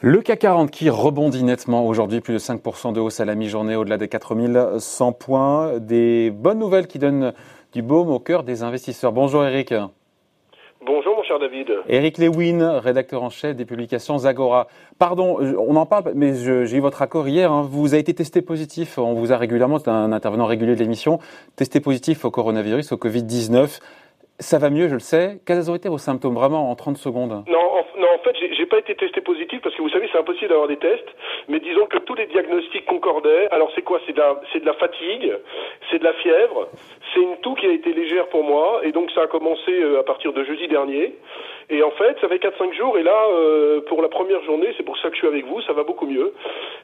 Le CAC 40 qui rebondit nettement aujourd'hui, plus de 5% de hausse à la mi-journée au-delà des 4100 points. Des bonnes nouvelles qui donnent du baume au cœur des investisseurs. Bonjour Eric. Bonjour mon cher David. Eric Lewin, rédacteur en chef des publications Zagora. Pardon, on en parle, mais j'ai eu votre accord hier. Hein. Vous avez été testé positif. On vous a régulièrement, c'est un intervenant régulier de l'émission, testé positif au coronavirus, au Covid-19. Ça va mieux, je le sais. Quels ont été vos symptômes vraiment en 30 secondes? Non, en, non, en fait, j'ai pas été testé positif parce que vous savez, c'est impossible d'avoir des tests. Mais disons que tous les diagnostics concordaient. Alors c'est quoi? C'est de, la, fatigue, c'est de la fièvre, c'est une toux qui a été légère pour moi et donc ça a commencé euh, à partir de jeudi dernier. Et en fait, ça fait 4-5 jours et là, euh, pour la première journée, c'est pour ça que je suis avec vous, ça va beaucoup mieux.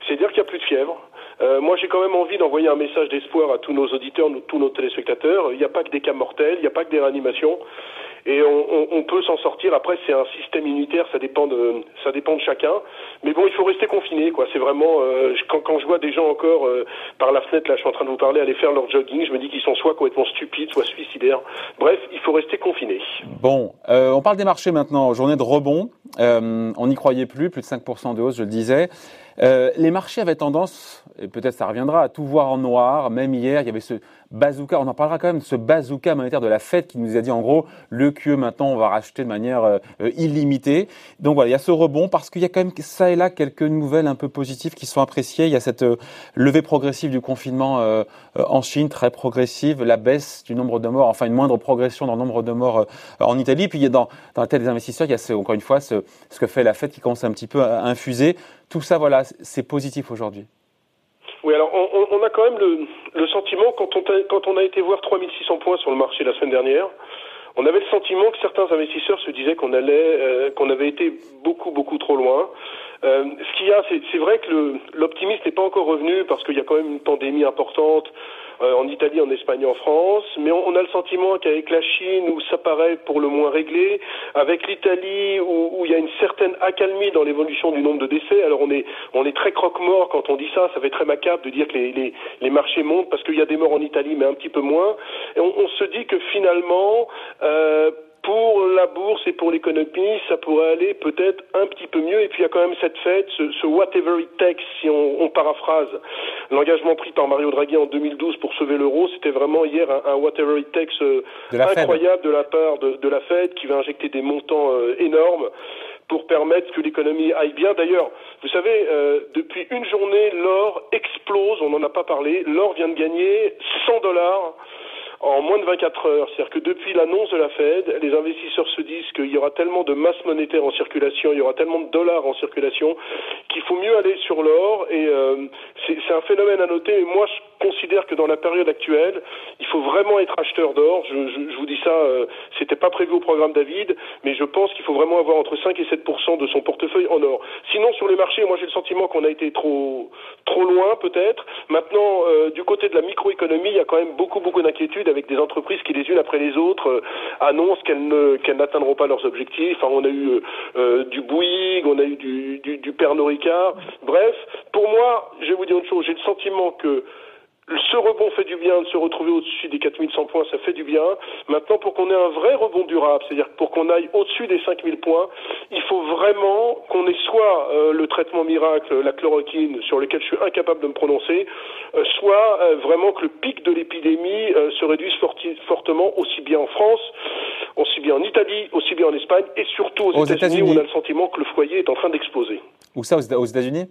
C'est-à-dire qu'il n'y a plus de fièvre. Euh, moi, j'ai quand même envie d'envoyer un message d'espoir à tous nos auditeurs, tous nos téléspectateurs. Il n'y a pas que des cas mortels, il n'y a pas que des réanimations et on, on, peut s'en sortir. Après, c'est un système immunitaire, ça dépend de ça dépend de chacun. Mais bon, il faut rester confiné, quoi. C'est vraiment euh, quand, quand je vois des gens encore euh, par la fenêtre, là, je suis en train de vous parler, aller faire leur jogging, je me dis qu'ils sont soit complètement stupides, soit suicidaires. Bref, il faut rester confiné. Bon, euh, on parle des marchés maintenant. Journée de rebond, on n'y croyait plus, plus de 5% de hausse, je le disais. Les marchés avaient tendance, et peut-être ça reviendra, à tout voir en noir. Même hier, il y avait ce bazooka, on en parlera quand même, ce bazooka monétaire de la Fed qui nous a dit en gros, le QE maintenant on va racheter de manière euh, illimitée. Donc voilà, il y a ce rebond parce qu'il y a quand même ça et là quelques nouvelles un peu positives qui sont appréciées. Il y a cette euh, levée progressive du confinement euh, en Chine, très progressive, la baisse du nombre de morts, enfin une moindre progression dans le nombre de morts en Italie. Puis il y a dans, dans la tête des investisseurs, il y a encore une fois ce, ce que fait la Fed qui commence un petit peu à infuser. Tout ça, voilà, c'est positif aujourd'hui. Oui, alors on, a quand même le, sentiment, quand on, a, quand on a été voir 3600 points sur le marché la semaine dernière, on avait le sentiment que certains investisseurs se disaient qu'on allait, euh, qu'on avait été beaucoup, beaucoup trop loin. Euh, ce qu'il y a, c'est vrai que l'optimisme n'est pas encore revenu parce qu'il y a quand même une pandémie importante. Euh, en Italie, en Espagne, en France, mais on, a le sentiment qu'avec la Chine, où ça paraît pour le moins réglé, avec l'Italie, où, il y a une certaine accalmie dans l'évolution du nombre de décès, alors on est, on est très croque-mort quand on dit ça, ça fait très macabre de dire que les, les, les marchés montent parce qu'il y a des morts en Italie, mais un petit peu moins, et on, on se dit que finalement, euh, pour la bourse et pour l'économie, ça pourrait aller peut-être un petit peu mieux. Et puis il y a quand même cette fête, ce, ce whatever it takes, si on, on paraphrase l'engagement pris par Mario Draghi en 2012 pour sauver l'euro. C'était vraiment hier un, un, whatever it takes euh, incroyable de la part de, de, la Fed qui va injecter des montants euh, énormes pour permettre que l'économie aille bien. D'ailleurs, vous savez, euh, depuis une journée, l'or explose, on n'en a pas parlé, l'or vient de gagner 100 dollars en moins de 24 heures. C'est-à-dire que depuis l'annonce de la Fed, les investisseurs se disent qu'il y aura tellement de masse monétaire en circulation, il y aura tellement de dollars en circulation, qu'il faut mieux aller sur l'or. Et euh, c'est un phénomène à noter. Et moi, je considère que dans la période actuelle, il faut vraiment être acheteur d'or. Je, vous dis ça, euh, c'était pas prévu au programme David, mais je pense qu'il faut vraiment avoir entre 5 et 7 de son portefeuille en or. Sinon, sur les marchés, moi j'ai le sentiment qu'on a été trop trop loin peut-être. Maintenant, euh, du côté de la microéconomie, il y a quand même beaucoup beaucoup d'inquiétudes avec des entreprises qui les unes après les autres euh, annoncent qu'elles n'atteindront pas leurs objectifs. Enfin, on a eu euh, du Bouygues, on a eu du, du, du Pernod Ricard. Bref, pour moi, je vais vous dire une chose, j'ai le sentiment que ce rebond fait du bien de se retrouver au-dessus des 4100 points, ça fait du bien. Maintenant, pour qu'on ait un vrai rebond durable, c'est-à-dire pour qu'on aille au-dessus des 5000 points, il faut vraiment qu'on ait soit euh, le traitement miracle, la chloroquine, sur lequel je suis incapable de me prononcer, euh, soit euh, vraiment que le pic de l'épidémie se réduise fortement, aussi bien en France, aussi bien en Italie, aussi bien en Espagne, et surtout aux, aux États-Unis, où on a le sentiment que le foyer est en train d'exploser. Où ça, aux États-Unis?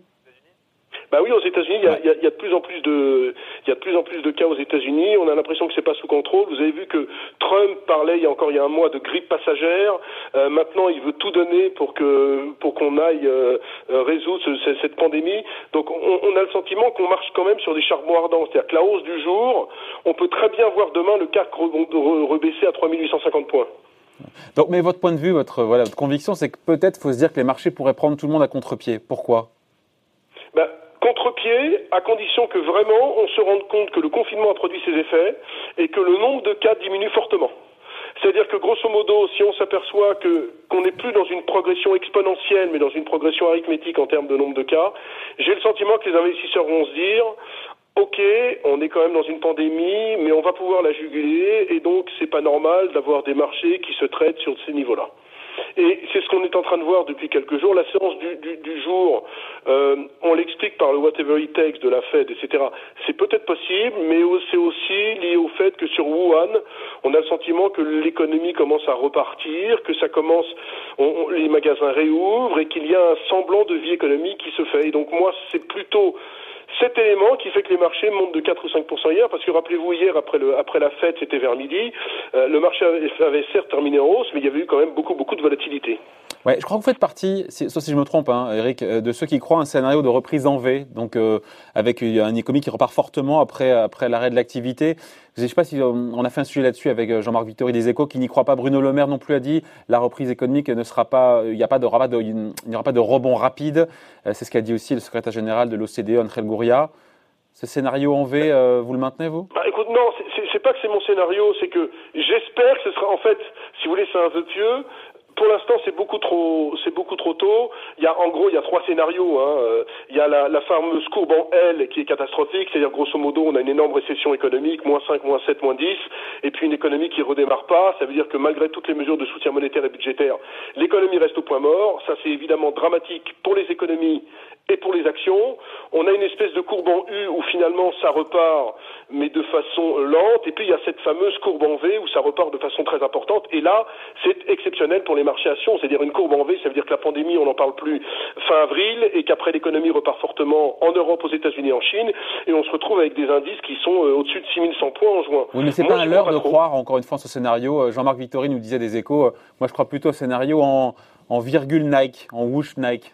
Bah oui, aux États-Unis, il y, a, il, y a, il y a, de plus en plus de, il y a de plus en plus de cas aux États-Unis. On a l'impression que c'est pas sous contrôle. Vous avez vu que Trump parlait il y a encore il y a un mois de grippe passagère. Euh, maintenant, il veut tout donner pour que pour qu'on aille euh, résoudre ce, cette pandémie. Donc, on, on, a le sentiment qu'on marche quand même sur des charbons ardents. C'est-à-dire que la hausse du jour, on peut très bien voir demain le CAC rebaisser à 3850 points. Donc, mais votre point de vue, votre voilà, votre conviction, c'est que peut-être faut se dire que les marchés pourraient prendre tout le monde à contre-pied. Pourquoi? Ben, contre-pied, à condition que vraiment on se rende compte que le confinement a produit ses effets et que le nombre de cas diminue fortement. C'est-à-dire que grosso modo, si on s'aperçoit que qu'on n'est plus dans une progression exponentielle, mais dans une progression arithmétique en termes de nombre de cas, j'ai le sentiment que les investisseurs vont se dire ok, on est quand même dans une pandémie, mais on va pouvoir la juguler, et donc c'est pas normal d'avoir des marchés qui se traitent sur ces niveaux-là. Et c'est ce qu'on est en train de voir depuis quelques jours. La séance du, du, du jour, euh, on l'explique par le whatever it takes de la Fed, etc. C'est peut-être possible, mais c'est aussi lié au fait que sur Wuhan, on a le sentiment que l'économie commence à repartir, que ça commence, on, les magasins réouvrent et qu'il y a un semblant de vie économique qui se fait. Et donc moi, c'est plutôt cet élément qui fait que les marchés montent de 4 ou 5% hier, parce que rappelez-vous, hier, après, après la fête, c'était vers midi, euh, le marché avait, avait, certes terminé en hausse, mais il y avait eu quand même beaucoup, beaucoup de volatilité. Ouais, je crois que vous faites partie, sauf si je me trompe, hein, Eric, euh, de ceux qui croient un scénario de reprise en V, donc euh, avec une économie qui repart fortement après, après l'arrêt de l'activité. Je ne sais pas si on a fait un sujet là-dessus avec euh, Jean-Marc Vittori des Échos, qui n'y croit pas. Bruno Le Maire non plus a dit la reprise économique ne sera pas, il n'y a pas de, il n'y aura pas de rebond rapide. C'est ce qu'a dit aussi le secrétaire général de l'OCDE, Angel Gouria. Ce scénario en V, vous le maintenez, vous? Bah, Écoute, non, c'est pas que c'est mon scénario, c'est que j'espère que ce sera, en fait, si vous voulez, c'est un vœu pieux pour l'instant, c'est beaucoup trop, c'est beaucoup trop tôt. Il y a, en gros, il y a trois scénarios. Hein. Euh, il y a la, la fameuse courbe en L qui est catastrophique, c'est-à-dire grosso modo, on a une énorme récession économique, moins 5, moins 7, moins 10, et puis une économie qui redémarre pas. Ça veut dire que malgré toutes les mesures de soutien monétaire et budgétaire, l'économie reste au point mort. Ça, c'est évidemment dramatique pour les économies et pour les actions. On a une espèce de courbe en U où finalement ça repart, mais de façon lente. Et puis il y a cette fameuse courbe en V où ça repart de façon très importante. Et là, c'est exceptionnel pour les marchés actions. C'est-à-dire une courbe en V, ça veut dire que la pandémie, on n'en parle plus fin avril et qu'après l'économie repart fortement en Europe, aux États-Unis, en Chine. Et on se retrouve avec des indices qui sont euh, au-dessus de 6100 points en juin. Oui, mais c'est pas à l'heure de croire, encore une fois, ce scénario. Euh, Jean-Marc Vittori nous disait des échos. Euh, moi, je crois plutôt au scénario en, en virgule Nike, en whoosh Nike.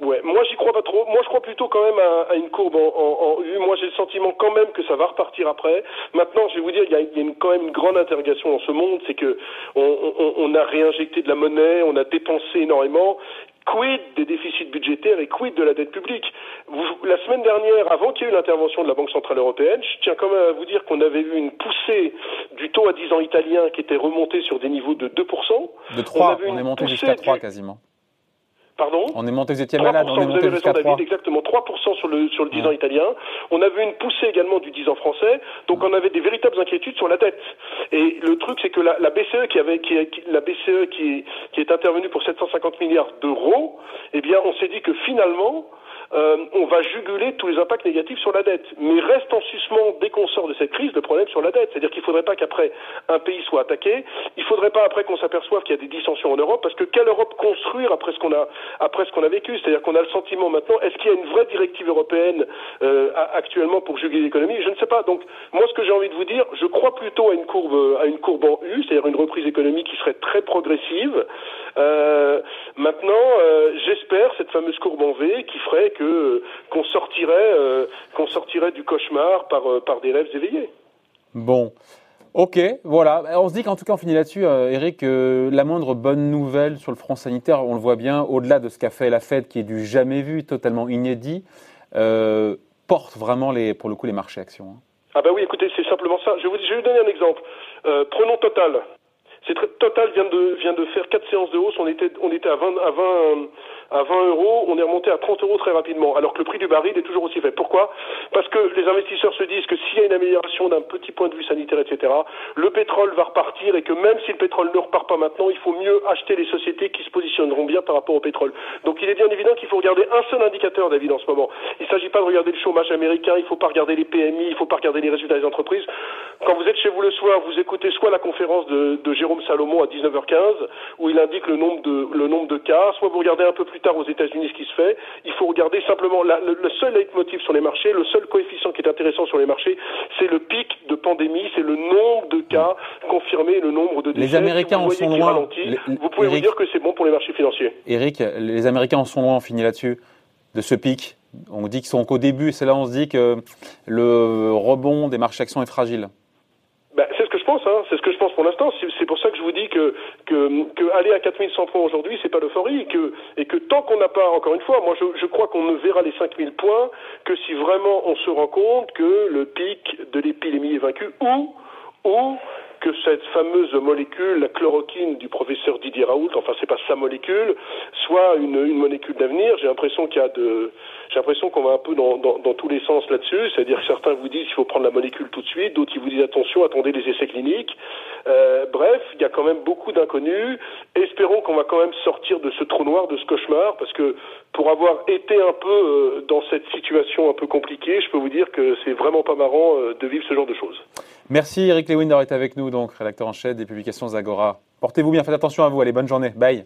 Ouais, moi j'y crois pas trop. Moi je crois plutôt quand même à, à une courbe en, en, en, U. Moi j'ai le sentiment quand même que ça va repartir après. Maintenant, je vais vous dire, il y a, il y a une, quand même une grande interrogation dans ce monde, c'est que on, on, on, a réinjecté de la monnaie, on a dépensé énormément. Quid des déficits budgétaires et quid de la dette publique? Vous, La semaine dernière, avant qu'il y ait eu l'intervention de la Banque Centrale Européenne, je tiens quand même à vous dire qu'on avait eu une poussée du taux à 10 ans italien qui était remonté sur des niveaux de 2%. De 3, on, on est monté jusqu'à 3 quasiment. Pardon On est monté, vous étiez malade, on est monté jusqu'à 3. David, exactement, 3% sur le, sur le 10 ans italien. On a vu une poussée également du 10 ans français, donc on avait des véritables inquiétudes sur la dette. Et le truc, c'est que la, la, BCE qui avait, qui, la BCE qui, qui est intervenue pour 750 milliards d'euros, eh bien, on s'est dit que finalement, euh, on va juguler tous les impacts négatifs sur la dette. Mais reste en suspens, dès qu'on sort de cette crise, le problème sur la dette. C'est-à-dire qu'il ne faudrait pas qu'après un pays soit attaqué, il ne faudrait pas après qu'on s'aperçoive qu'il y a des dissensions en Europe, parce que quelle Europe construire après ce qu'on a, après ce qu'on a vécu C'est-à-dire qu'on a le sentiment maintenant, est-ce qu'il y a une vraie directive européenne euh, actuellement pour juguler l'économie? Je ne sais pas. Donc, moi, ce que j'ai envie de vous dire, je crois plutôt à une courbe, à une courbe en U, c'est-à-dire une reprise économique qui serait très progressive. Euh, maintenant, euh, j'espère cette fameuse courbe en V qui ferait que qu'on sortirait euh, qu'on sortirait du cauchemar par euh, par des rêves éveillés. Bon. Ok, voilà. On se dit qu'en tout cas, on finit là-dessus, euh, Eric, la moindre bonne nouvelle sur le front sanitaire, on le voit bien, au-delà de ce qu'a fait la Fed, qui est du jamais vu, totalement inédit, porte vraiment, les, pour le coup, les marchés actions. Hein. Ah bah oui, écoutez, c'est simplement ça. Je vais vous, donner un exemple. prenons Total. Total vient de de faire quatre séances de hausse. On était on était à 20 à 20 à 20 euros, on est remonté à 30 euros très rapidement, alors que le prix du baril est toujours aussi faible. Pourquoi? Parce que les investisseurs se disent que s'il y a une amélioration d'un petit point de vue sanitaire, etc., le pétrole va repartir et que même si le pétrole ne repart pas maintenant, il faut mieux acheter les sociétés qui se positionneront bien par rapport au pétrole. Donc il est bien évident qu'il faut regarder un seul indicateur, David, en ce moment. Il ne s'agit pas de regarder le chômage américain, il ne faut pas regarder les PMI, il ne faut pas regarder les résultats des entreprises. Quand vous êtes chez vous le soir, vous écoutez soit la conférence de, de Jérôme Salomon à 19h15, où il indique le nombre de, le nombre de cas, soit vous regardez un peu plus tard aux États-Unis ce qui se fait. Il faut regarder simplement la, le, le, seul leitmotiv sur les marchés, le seul coefficient qui est intéressant sur les marchés, c'est le pic de pandémie, c'est le nombre de cas confirmés, le nombre de décès. Les Américains en sont loin. Ralentit, vous pouvez Eric, vous dire que c'est bon pour les marchés financiers. Eric, les Américains en sont loin, on finit là-dessus, de ce pic. On dit qu'ils sont qu'au début, c'est là où on se dit que le rebond des marchés actions est fragile. Ben, c'est ce que je pense, hein. c'est ce que je pense pour l'instant. C'est pour ça que je vous dis que, que, que aller à 4100 points aujourd'hui, c'est pas l'euphorie, et que, et que tant qu'on n'a pas, encore une fois, moi je, je crois qu'on ne verra les 5000 points que si vraiment on se rend compte que le pic de l'épidémie est vaincu ou, ou que cette fameuse molécule, la chloroquine du professeur Didier Raoult, enfin c'est pas sa molécule, soit une, une molécule d'avenir. J'ai l'impression qu'il y a de, j'ai l'impression qu'on va un peu dans, dans, dans tous les sens là-dessus. C'est-à-dire que certains vous disent qu'il faut prendre la molécule tout de suite, d'autres qui vous disent attention, attendez les essais cliniques. Euh, bref, il y a quand même beaucoup d'inconnus. Espérons qu'on va quand même sortir de ce trou noir, de ce cauchemar, parce que pour avoir été un peu euh, dans cette situation un peu compliquée, je peux vous dire que c'est vraiment pas marrant euh, de vivre ce genre de choses. Merci Eric Lewin d'avoir été avec nous, donc rédacteur en chef des publications Zagora. Portez-vous bien, faites attention à vous, allez, bonne journée, bye.